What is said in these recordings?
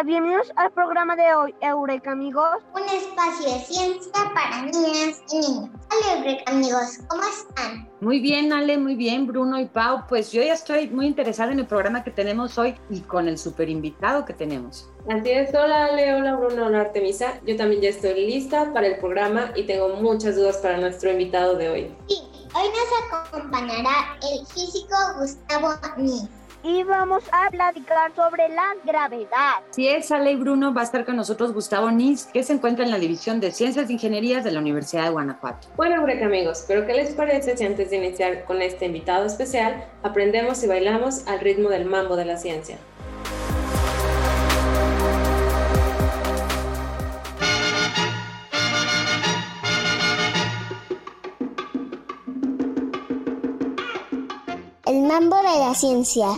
Hola, bienvenidos al programa de hoy, Eureka, amigos. Un espacio de ciencia para niñas y niños. Hola, Eureka, amigos. ¿Cómo están? Muy bien, Ale, muy bien, Bruno y Pau. Pues yo ya estoy muy interesada en el programa que tenemos hoy y con el super invitado que tenemos. Así es, hola Ale, hola Bruno, hola Artemisa. Yo también ya estoy lista para el programa y tengo muchas dudas para nuestro invitado de hoy. Sí, hoy nos acompañará el físico Gustavo Nis. Y vamos a platicar sobre la gravedad. Si es Ale y Bruno, va a estar con nosotros Gustavo Nis, que se encuentra en la División de Ciencias e Ingenierías de la Universidad de Guanajuato. Bueno, Eureka amigos, pero ¿qué les parece si antes de iniciar con este invitado especial, aprendemos y bailamos al ritmo del mambo de la ciencia? Mambo de la ciencia.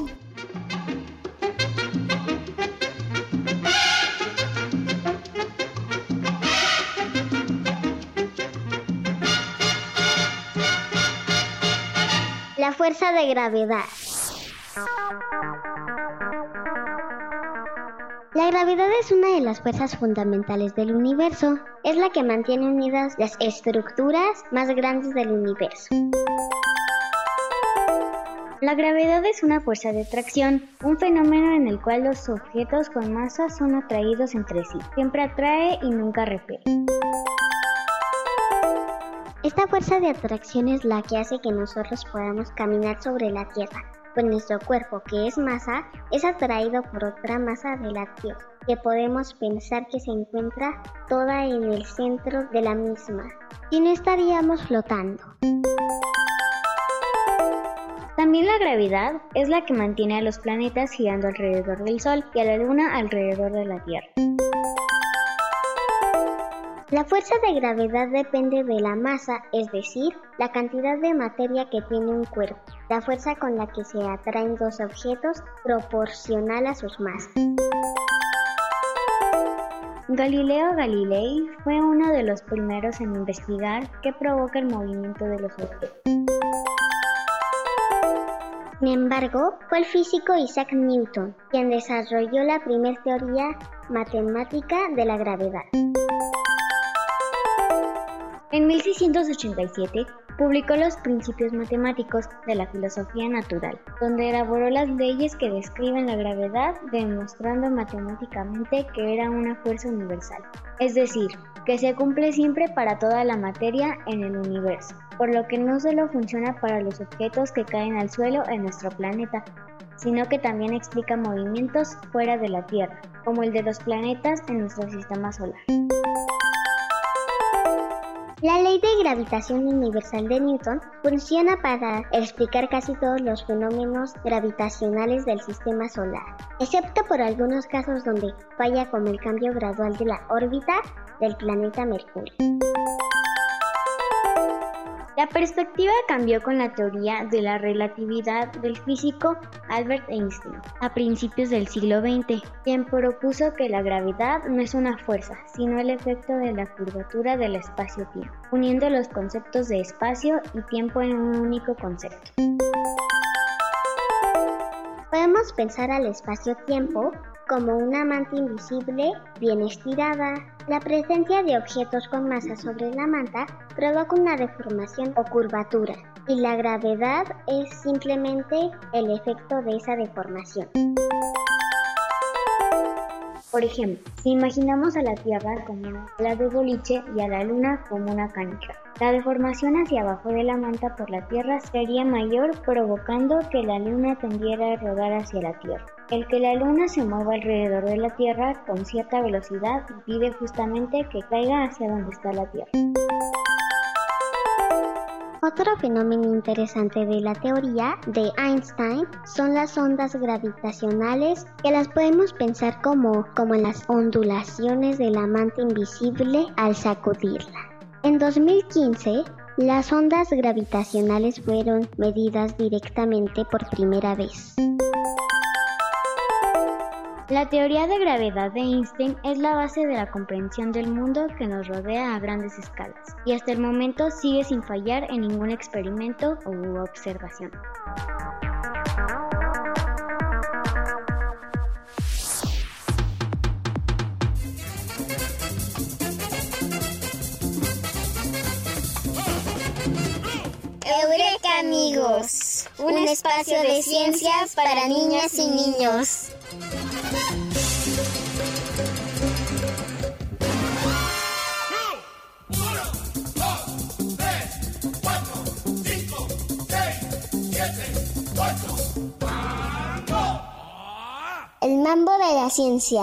La fuerza de gravedad. La gravedad es una de las fuerzas fundamentales del universo. Es la que mantiene unidas las estructuras más grandes del universo. La gravedad es una fuerza de atracción, un fenómeno en el cual los objetos con masa son atraídos entre sí. Siempre atrae y nunca repele. Esta fuerza de atracción es la que hace que nosotros podamos caminar sobre la Tierra, pues nuestro cuerpo, que es masa, es atraído por otra masa de la Tierra, que podemos pensar que se encuentra toda en el centro de la misma, y no estaríamos flotando. También la gravedad es la que mantiene a los planetas girando alrededor del Sol y a la Luna alrededor de la Tierra. La fuerza de gravedad depende de la masa, es decir, la cantidad de materia que tiene un cuerpo. La fuerza con la que se atraen dos objetos proporcional a sus masas. Galileo Galilei fue uno de los primeros en investigar qué provoca el movimiento de los objetos. Sin embargo, fue el físico Isaac Newton quien desarrolló la primera teoría matemática de la gravedad. En 1687 publicó los Principios Matemáticos de la Filosofía Natural, donde elaboró las leyes que describen la gravedad, demostrando matemáticamente que era una fuerza universal, es decir, que se cumple siempre para toda la materia en el universo, por lo que no solo funciona para los objetos que caen al suelo en nuestro planeta, sino que también explica movimientos fuera de la Tierra, como el de los planetas en nuestro sistema solar. La ley de gravitación universal de Newton funciona para explicar casi todos los fenómenos gravitacionales del sistema solar, excepto por algunos casos donde falla como el cambio gradual de la órbita del planeta Mercurio. La perspectiva cambió con la teoría de la relatividad del físico Albert Einstein a principios del siglo XX, quien propuso que la gravedad no es una fuerza, sino el efecto de la curvatura del espacio-tiempo, uniendo los conceptos de espacio y tiempo en un único concepto. Podemos pensar al espacio-tiempo como una manta invisible bien estirada. La presencia de objetos con masa sobre la manta provoca una deformación o curvatura y la gravedad es simplemente el efecto de esa deformación. Por ejemplo, si imaginamos a la Tierra como una bola de boliche y a la Luna como una cancha, la deformación hacia abajo de la manta por la Tierra sería mayor provocando que la Luna tendiera a rodar hacia la Tierra. El que la Luna se mueva alrededor de la Tierra con cierta velocidad impide justamente que caiga hacia donde está la Tierra. Otro fenómeno interesante de la teoría de Einstein son las ondas gravitacionales que las podemos pensar como, como las ondulaciones de la manta invisible al sacudirla. En 2015, Las ondas gravitacionales fueron medidas directamente por primera vez. La teoría de gravedad de Einstein es la base de la comprensión del mundo que nos rodea a grandes escalas y hasta el momento sigue sin fallar en ningún experimento u observación. Eureka amigos, un espacio de ciencias para niñas y niños. El mambo de la ciencia.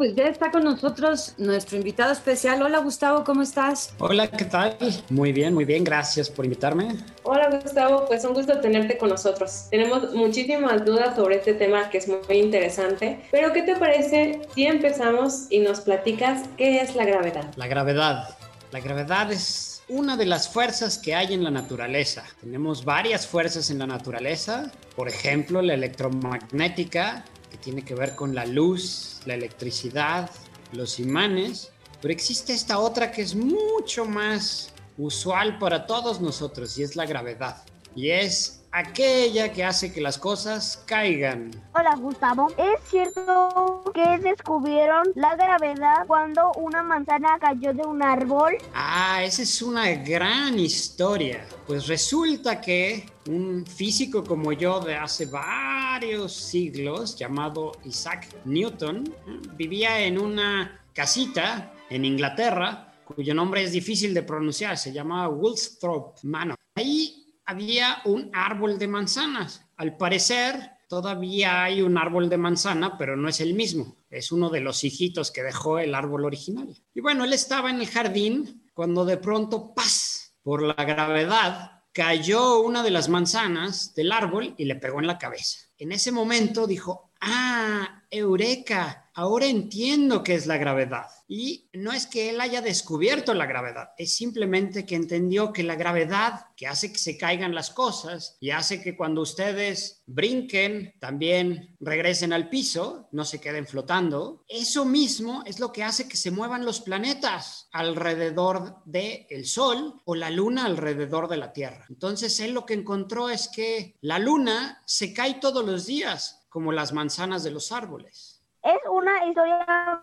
Pues ya está con nosotros nuestro invitado especial. Hola Gustavo, ¿cómo estás? Hola, ¿qué tal? Muy bien, muy bien, gracias por invitarme. Hola Gustavo, pues un gusto tenerte con nosotros. Tenemos muchísimas dudas sobre este tema que es muy interesante, pero ¿qué te parece si empezamos y nos platicas qué es la gravedad? La gravedad. La gravedad es una de las fuerzas que hay en la naturaleza. Tenemos varias fuerzas en la naturaleza, por ejemplo, la electromagnética, que tiene que ver con la luz, la electricidad, los imanes, pero existe esta otra que es mucho más usual para todos nosotros y es la gravedad. Y es aquella que hace que las cosas caigan. Hola Gustavo, ¿es cierto que descubrieron la gravedad cuando una manzana cayó de un árbol? Ah, esa es una gran historia. Pues resulta que un físico como yo de hace varios siglos, llamado Isaac Newton, vivía en una casita en Inglaterra, cuyo nombre es difícil de pronunciar, se llama Woolsthorpe Manor. Ahí había un árbol de manzanas. Al parecer, todavía hay un árbol de manzana, pero no es el mismo. Es uno de los hijitos que dejó el árbol original. Y bueno, él estaba en el jardín cuando de pronto, ¡paz! Por la gravedad, cayó una de las manzanas del árbol y le pegó en la cabeza. En ese momento dijo, ah, eureka, ahora entiendo qué es la gravedad. Y no es que él haya descubierto la gravedad, es simplemente que entendió que la gravedad que hace que se caigan las cosas y hace que cuando ustedes brinquen también regresen al piso, no se queden flotando, eso mismo es lo que hace que se muevan los planetas alrededor del el Sol o la Luna alrededor de la Tierra. Entonces él lo que encontró es que la Luna se cae todos los días como las manzanas de los árboles. Es una historia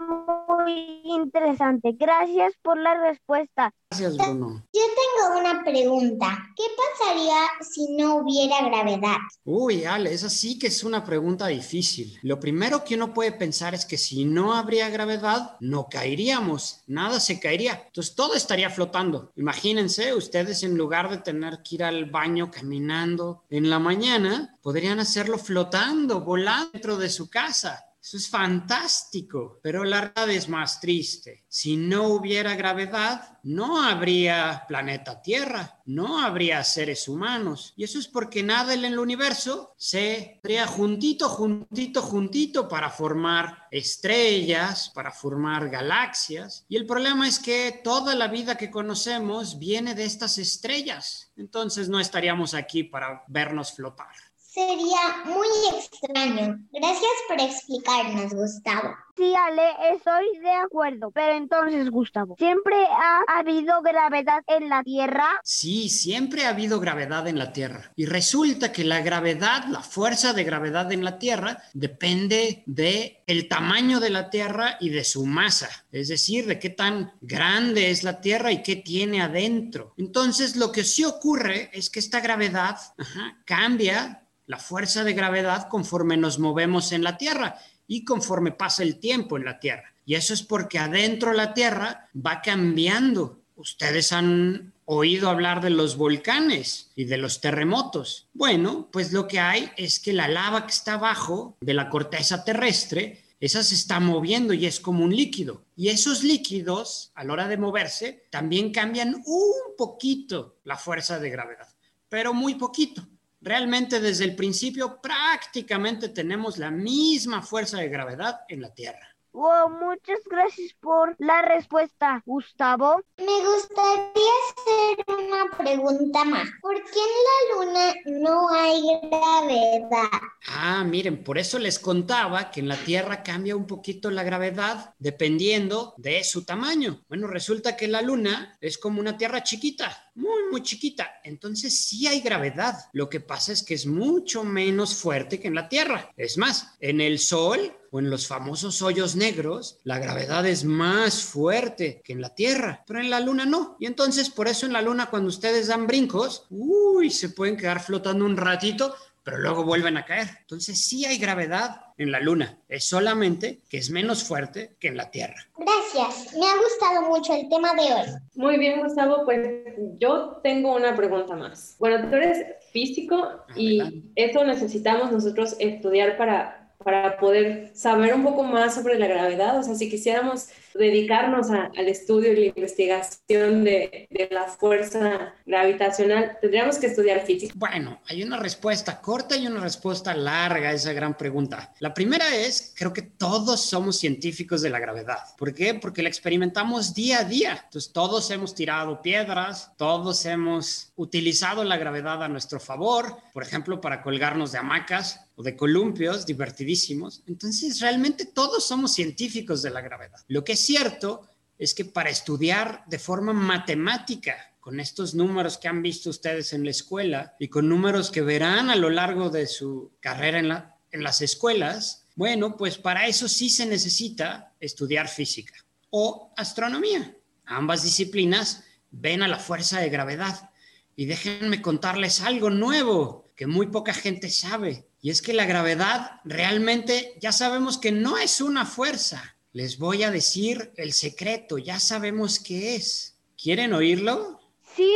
muy interesante. Gracias por la respuesta. Gracias, Bruno. Yo tengo una pregunta. ¿Qué pasaría si no hubiera gravedad? Uy, Ale, esa sí que es una pregunta difícil. Lo primero que uno puede pensar es que si no habría gravedad, no caeríamos, nada se caería. Entonces todo estaría flotando. Imagínense, ustedes en lugar de tener que ir al baño caminando en la mañana, podrían hacerlo flotando, volando dentro de su casa. Eso es fantástico, pero la verdad es más triste. Si no hubiera gravedad, no habría planeta Tierra, no habría seres humanos. Y eso es porque nada en el universo se crea juntito, juntito, juntito para formar estrellas, para formar galaxias. Y el problema es que toda la vida que conocemos viene de estas estrellas. Entonces no estaríamos aquí para vernos flotar. Sería muy extraño. Gracias por explicarnos, Gustavo. Sí, Ale, estoy de acuerdo. Pero entonces, Gustavo, ¿siempre ha habido gravedad en la Tierra? Sí, siempre ha habido gravedad en la Tierra. Y resulta que la gravedad, la fuerza de gravedad en la Tierra, depende de el tamaño de la Tierra y de su masa. Es decir, de qué tan grande es la Tierra y qué tiene adentro. Entonces, lo que sí ocurre es que esta gravedad ajá, cambia la fuerza de gravedad conforme nos movemos en la Tierra y conforme pasa el tiempo en la Tierra. Y eso es porque adentro la Tierra va cambiando. Ustedes han oído hablar de los volcanes y de los terremotos. Bueno, pues lo que hay es que la lava que está abajo de la corteza terrestre, esa se está moviendo y es como un líquido. Y esos líquidos, a la hora de moverse, también cambian un poquito la fuerza de gravedad, pero muy poquito. Realmente desde el principio prácticamente tenemos la misma fuerza de gravedad en la Tierra. Wow, muchas gracias por la respuesta, Gustavo. Me gustaría hacer una pregunta más. ¿Por qué en la luna no hay gravedad? Ah, miren, por eso les contaba que en la Tierra cambia un poquito la gravedad dependiendo de su tamaño. Bueno, resulta que la luna es como una Tierra chiquita, muy, muy chiquita. Entonces sí hay gravedad. Lo que pasa es que es mucho menos fuerte que en la Tierra. Es más, en el Sol o en los famosos hoyos negros, la gravedad es más fuerte que en la Tierra, pero en la Luna no. Y entonces por eso en la Luna cuando ustedes dan brincos, uy, se pueden quedar flotando un ratito, pero luego vuelven a caer. Entonces sí hay gravedad en la Luna, es solamente que es menos fuerte que en la Tierra. Gracias, me ha gustado mucho el tema de hoy. Muy bien, Gustavo, pues yo tengo una pregunta más. Bueno, tú eres físico y Adelante. eso necesitamos nosotros estudiar para, para poder saber un poco más sobre la gravedad. O sea, si quisiéramos dedicarnos al estudio y la investigación de, de la fuerza gravitacional, tendríamos que estudiar física. Bueno, hay una respuesta corta y una respuesta larga a esa gran pregunta. La primera es, creo que todos somos científicos de la gravedad. ¿Por qué? Porque la experimentamos día a día. Entonces, todos hemos tirado piedras, todos hemos utilizado la gravedad a nuestro favor, por ejemplo, para colgarnos de hamacas o de columpios divertidísimos. Entonces, realmente todos somos científicos de la gravedad. Lo que es cierto es que para estudiar de forma matemática con estos números que han visto ustedes en la escuela y con números que verán a lo largo de su carrera en, la- en las escuelas, bueno, pues para eso sí se necesita estudiar física o astronomía. Ambas disciplinas ven a la fuerza de gravedad. Y déjenme contarles algo nuevo que muy poca gente sabe. Y es que la gravedad realmente ya sabemos que no es una fuerza. Les voy a decir el secreto, ya sabemos qué es. ¿Quieren oírlo? Sí,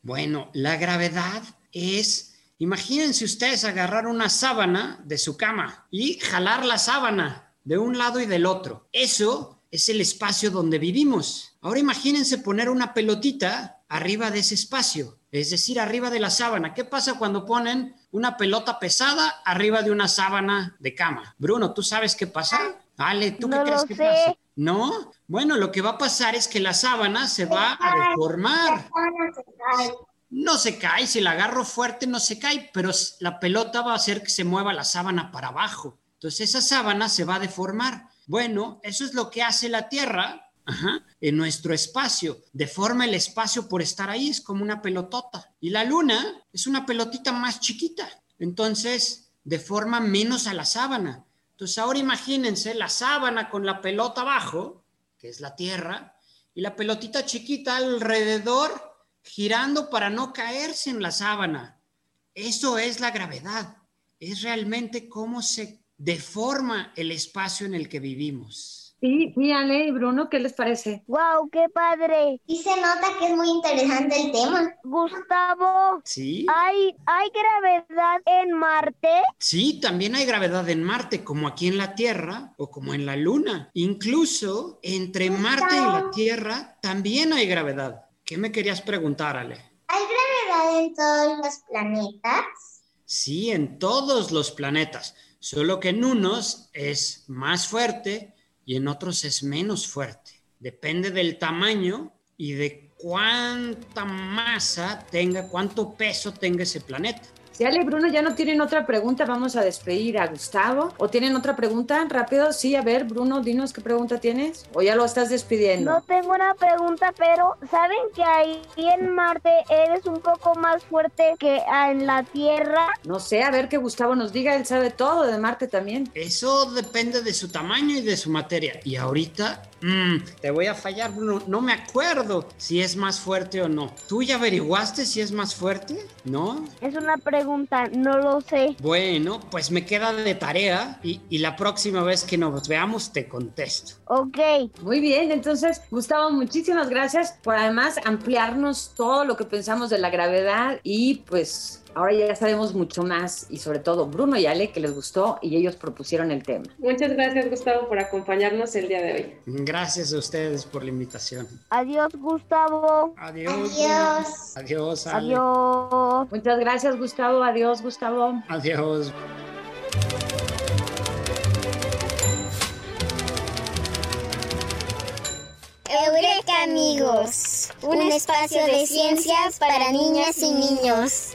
Bueno, la gravedad es, imagínense ustedes agarrar una sábana de su cama y jalar la sábana de un lado y del otro. Eso es el espacio donde vivimos. Ahora imagínense poner una pelotita arriba de ese espacio, es decir, arriba de la sábana. ¿Qué pasa cuando ponen una pelota pesada arriba de una sábana de cama? Bruno, ¿tú sabes qué pasa? Ale, ¿tú No qué crees que sé. pasa? ¿No? Bueno, lo que va a pasar es que la sábana se va a deformar. No se cae, si la agarro fuerte no se cae, pero la pelota va a hacer que se mueva la sábana para abajo. Entonces esa sábana se va a deformar. Bueno, eso es lo que hace la Tierra ajá, en nuestro espacio. Deforma el espacio por estar ahí, es como una pelotota. Y la Luna es una pelotita más chiquita. Entonces deforma menos a la sábana. Entonces ahora imagínense la sábana con la pelota abajo, que es la Tierra, y la pelotita chiquita alrededor girando para no caerse en la sábana. Eso es la gravedad. Es realmente cómo se deforma el espacio en el que vivimos. Sí, sí, Ale y Bruno, ¿qué les parece? wow, qué padre. Y se nota que es muy interesante el tema. Gustavo, ¿Sí? ¿hay, hay gravedad en Marte? Sí, también hay gravedad en Marte, como aquí en la Tierra o como en la Luna. Incluso entre Marte y la Tierra también hay gravedad. ¿Qué me querías preguntar, Ale? ¿Hay gravedad en todos los planetas? Sí, en todos los planetas, solo que en unos es más fuerte y en otros es menos fuerte. Depende del tamaño y de cuánta masa tenga, cuánto peso tenga ese planeta. Si Ale y Bruno ya no tienen otra pregunta, vamos a despedir a Gustavo. ¿O tienen otra pregunta? Rápido, sí, a ver, Bruno, dinos qué pregunta tienes. ¿O ya lo estás despidiendo? No tengo una pregunta, pero ¿saben que ahí en Marte eres un poco más fuerte que en la Tierra? No sé, a ver que Gustavo nos diga, él sabe todo de Marte también. Eso depende de su tamaño y de su materia. Y ahorita, mm, te voy a fallar, Bruno. No me acuerdo si es más fuerte o no. ¿Tú ya averiguaste si es más fuerte? ¿No? Es una pregunta, no lo sé. Bueno, pues me queda de tarea y, y la próxima vez que nos veamos te contesto. Ok, Muy bien, entonces, Gustavo, muchísimas gracias por además ampliarnos todo lo que pensamos de la gravedad y pues ahora ya sabemos mucho más y sobre todo Bruno y Ale que les gustó y ellos propusieron el tema. Muchas gracias Gustavo por acompañarnos el día de hoy. Gracias a ustedes por la invitación. Adiós, Gustavo. Adiós. Adiós. Adiós. Ale. Adiós. Muchas gracias Gustavo, adiós Gustavo. Adiós. Eureka amigos, un espacio de ciencias para niñas y niños.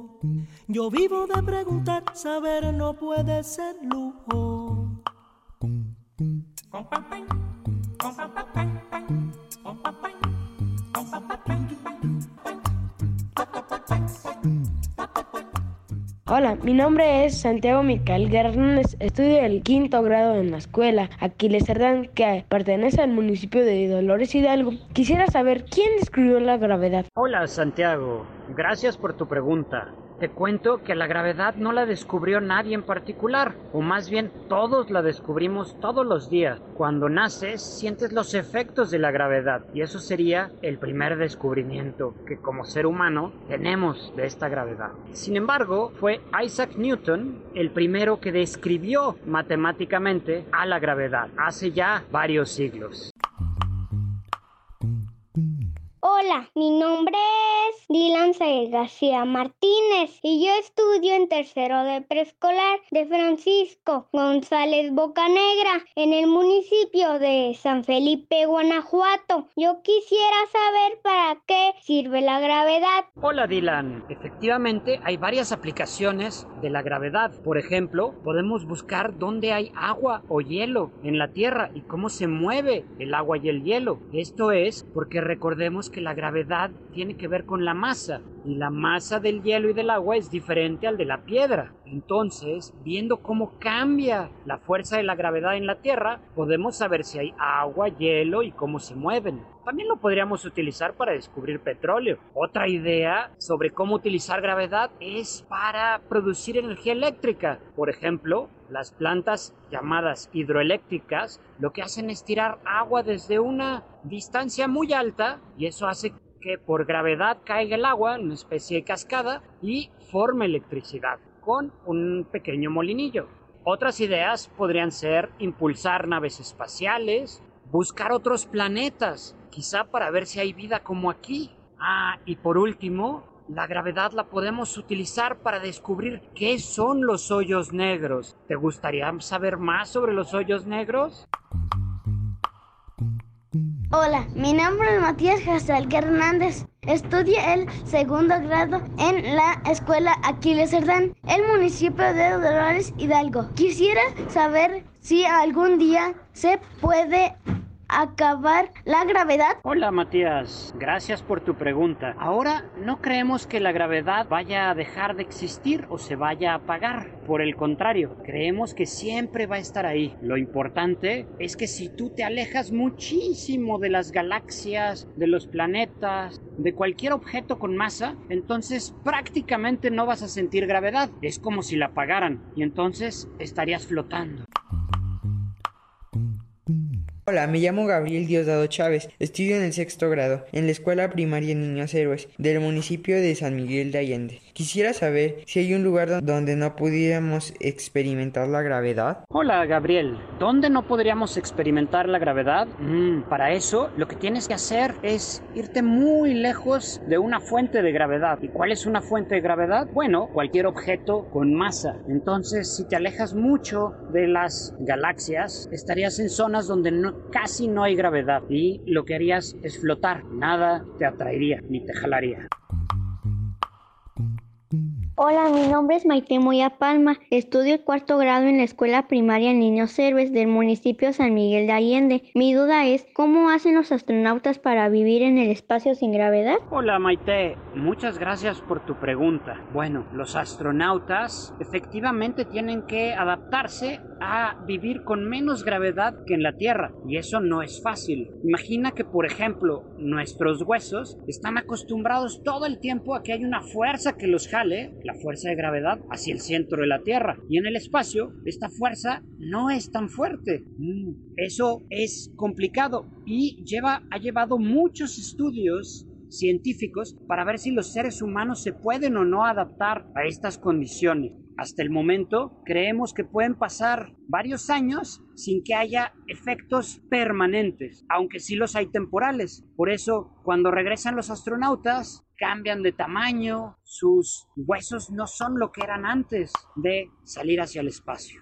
Yo vivo de preguntar, saber no puede ser lujo. Hola, mi nombre es Santiago Micael Hernández. Estudio el quinto grado en la escuela Aquiles Cerdán, que pertenece al municipio de Dolores Hidalgo. Quisiera saber quién descubrió la gravedad. Hola Santiago, gracias por tu pregunta. Te cuento que la gravedad no la descubrió nadie en particular, o más bien todos la descubrimos todos los días. Cuando naces sientes los efectos de la gravedad y eso sería el primer descubrimiento que como ser humano tenemos de esta gravedad. Sin embargo, fue Isaac Newton el primero que describió matemáticamente a la gravedad hace ya varios siglos. Hola, mi nombre es Dylan. García Martínez y yo estudio en tercero de preescolar de Francisco González Bocanegra en el municipio de San Felipe, Guanajuato. Yo quisiera saber para qué sirve la gravedad. Hola Dylan, efectivamente hay varias aplicaciones de la gravedad. Por ejemplo, podemos buscar dónde hay agua o hielo en la Tierra y cómo se mueve el agua y el hielo. Esto es porque recordemos que la gravedad tiene que ver con la masa y la masa del hielo y del agua es diferente al de la piedra. Entonces, viendo cómo cambia la fuerza de la gravedad en la Tierra, podemos saber si hay agua, hielo y cómo se mueven. También lo podríamos utilizar para descubrir petróleo. Otra idea sobre cómo utilizar gravedad es para producir energía eléctrica. Por ejemplo, las plantas llamadas hidroeléctricas lo que hacen es tirar agua desde una distancia muy alta y eso hace que por gravedad caiga el agua en una especie de cascada y forme electricidad con un pequeño molinillo. Otras ideas podrían ser impulsar naves espaciales, buscar otros planetas, quizá para ver si hay vida como aquí. Ah, y por último, la gravedad la podemos utilizar para descubrir qué son los hoyos negros. ¿Te gustaría saber más sobre los hoyos negros? Hola, mi nombre es Matías Jasalque Hernández. Estudio el segundo grado en la escuela Aquiles Cerdán, el municipio de Dolores Hidalgo. Quisiera saber si algún día se puede acabar la gravedad. Hola Matías, gracias por tu pregunta. Ahora no creemos que la gravedad vaya a dejar de existir o se vaya a apagar. Por el contrario, creemos que siempre va a estar ahí. Lo importante es que si tú te alejas muchísimo de las galaxias, de los planetas, de cualquier objeto con masa, entonces prácticamente no vas a sentir gravedad. Es como si la apagaran y entonces estarías flotando. Hola, me llamo Gabriel Diosdado Chávez, estudio en el sexto grado, en la Escuela Primaria Niños Héroes, del municipio de San Miguel de Allende. Quisiera saber si hay un lugar do- donde no pudiéramos experimentar la gravedad. Hola Gabriel, ¿dónde no podríamos experimentar la gravedad? Mm, para eso lo que tienes que hacer es irte muy lejos de una fuente de gravedad. ¿Y cuál es una fuente de gravedad? Bueno, cualquier objeto con masa. Entonces, si te alejas mucho de las galaxias, estarías en zonas donde casi no hay gravedad y lo que harías es flotar. Nada te atraería ni te jalaría. Hola, mi nombre es Maite Moya Palma. Estudio el cuarto grado en la escuela primaria Niños Héroes del municipio San Miguel de Allende. Mi duda es, ¿cómo hacen los astronautas para vivir en el espacio sin gravedad? Hola Maite, muchas gracias por tu pregunta. Bueno, los astronautas efectivamente tienen que adaptarse a vivir con menos gravedad que en la Tierra y eso no es fácil. Imagina que por ejemplo nuestros huesos están acostumbrados todo el tiempo a que hay una fuerza que los jale, fuerza de gravedad, hacia el centro de la Tierra y en el espacio esta fuerza no es tan fuerte. Mm, Eso es complicado y lleva, ha llevado muchos estudios científicos para ver si los seres humanos se pueden o no adaptar a estas condiciones. Hasta el momento creemos que pueden pasar varios años sin que haya efectos permanentes, aunque sí los hay temporales. Por eso, cuando regresan los astronautas, cambian de tamaño, sus huesos no son lo que eran antes de salir hacia el espacio.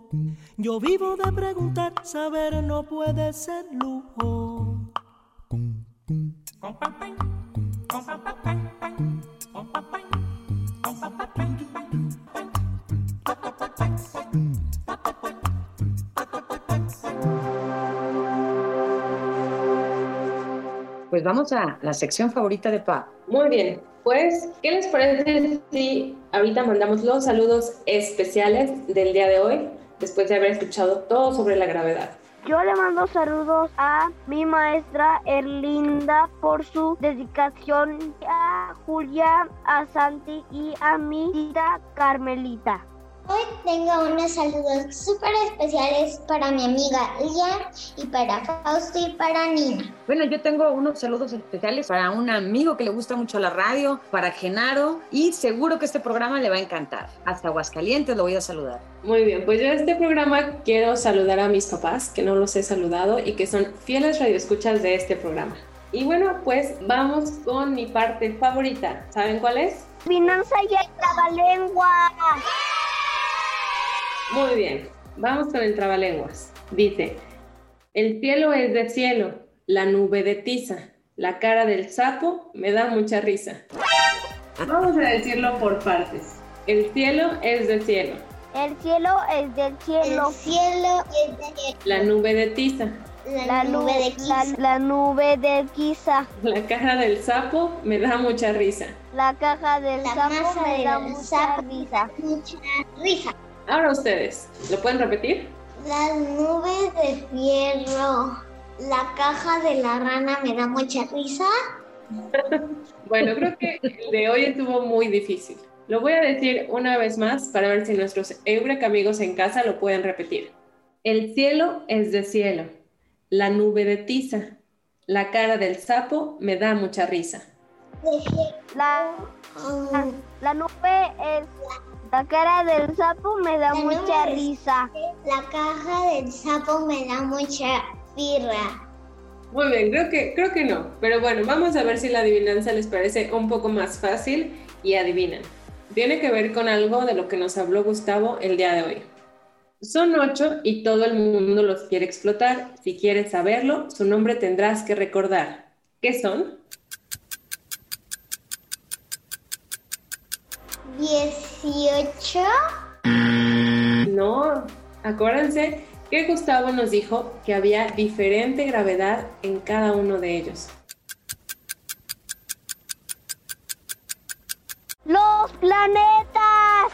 Yo vivo de preguntar. Saber no puede ser lujo. Pues vamos a la sección favorita de Pa. Muy bien, pues, ¿qué les parece si ahorita mandamos los saludos especiales del día de hoy, después de haber escuchado todo sobre la gravedad? Yo le mando saludos a mi maestra Erlinda por su dedicación, a Julia, a Santi y a mi tita Carmelita. Hoy tengo unos saludos súper especiales para mi amiga Lian y para Fausto y para Nina. Bueno, yo tengo unos saludos especiales para un amigo que le gusta mucho la radio, para Genaro, y seguro que este programa le va a encantar. Hasta Aguascalientes lo voy a saludar. Muy bien, pues yo en este programa quiero saludar a mis papás, que no los he saludado y que son fieles radioescuchas de este programa. Y bueno, pues vamos con mi parte favorita. ¿Saben cuál es? Finanza y el trabalengua. Muy bien, vamos con el trabalenguas. Dice, el cielo es de cielo, la nube de tiza, la cara del sapo me da mucha risa. Vamos a decirlo por partes. El cielo es de cielo, El cielo es del cielo. El cielo es de la nube de tiza, la, nube de la, Kiss. la nube de Giza. la cara del sapo me da mucha risa. La caja del La sapo masa me del da mucha risa. Mucha risa. Ahora ustedes, ¿lo pueden repetir? Las nubes de fierro. La caja de la rana me da mucha risa. Bueno, creo que el de hoy estuvo muy difícil. Lo voy a decir una vez más para ver si nuestros Eureka amigos en casa lo pueden repetir. El cielo es de cielo, la nube de tiza, la cara del sapo me da mucha risa. La, la, la nube es la cara del sapo me da mucha risa. La caja del sapo me da mucha birra. Muy bien, creo que, creo que no, pero bueno, vamos a ver si la adivinanza les parece un poco más fácil y adivinan. Tiene que ver con algo de lo que nos habló Gustavo el día de hoy. Son ocho y todo el mundo los quiere explotar. Si quieres saberlo, su nombre tendrás que recordar. ¿Qué son? Dieciocho. No, acuérdense que Gustavo nos dijo que había diferente gravedad en cada uno de ellos. Los planetas.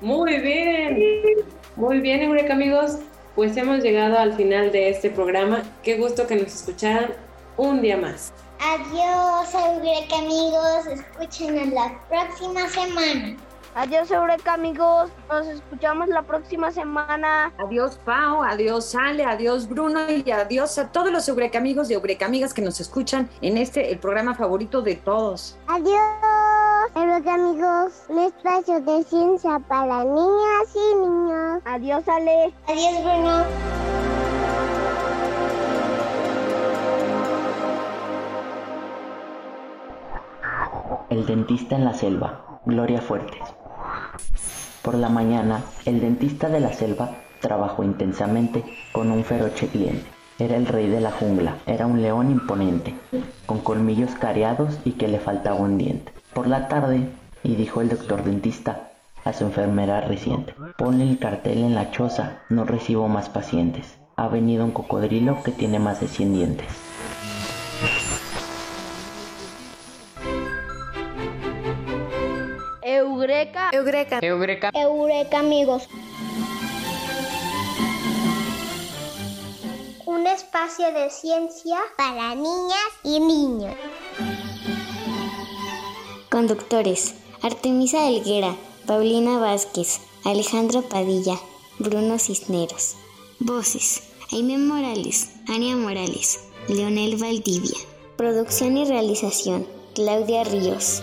Muy bien, muy bien, Eureka amigos. Pues hemos llegado al final de este programa. Qué gusto que nos escucharan. un día más. Adiós, Eureka amigos. Escúchenos la próxima semana. Adiós, Eureka amigos. Nos escuchamos la próxima semana. Adiós, Pau. Adiós, Ale. Adiós, Bruno. Y adiós a todos los Eureka amigos y Eureka amigas que nos escuchan en este, el programa favorito de todos. Adiós, Eureka amigos. Un espacio de ciencia para niñas y niños. Adiós, Ale. Adiós, Bruno. El dentista en la selva, Gloria Fuertes. Por la mañana, el dentista de la selva trabajó intensamente con un feroche cliente. Era el rey de la jungla, era un león imponente, con colmillos cariados y que le faltaba un diente. Por la tarde, y dijo el doctor dentista a su enfermera reciente, ponle el cartel en la choza, no recibo más pacientes. Ha venido un cocodrilo que tiene más de 100 dientes. Eureka. Eureka. Eureka. Eureka, amigos. Un espacio de ciencia para niñas y niños. Conductores: Artemisa Helguera, Paulina Vázquez, Alejandro Padilla, Bruno Cisneros. Voces: Aime Morales, Ania Morales, Leonel Valdivia. Producción y realización: Claudia Ríos.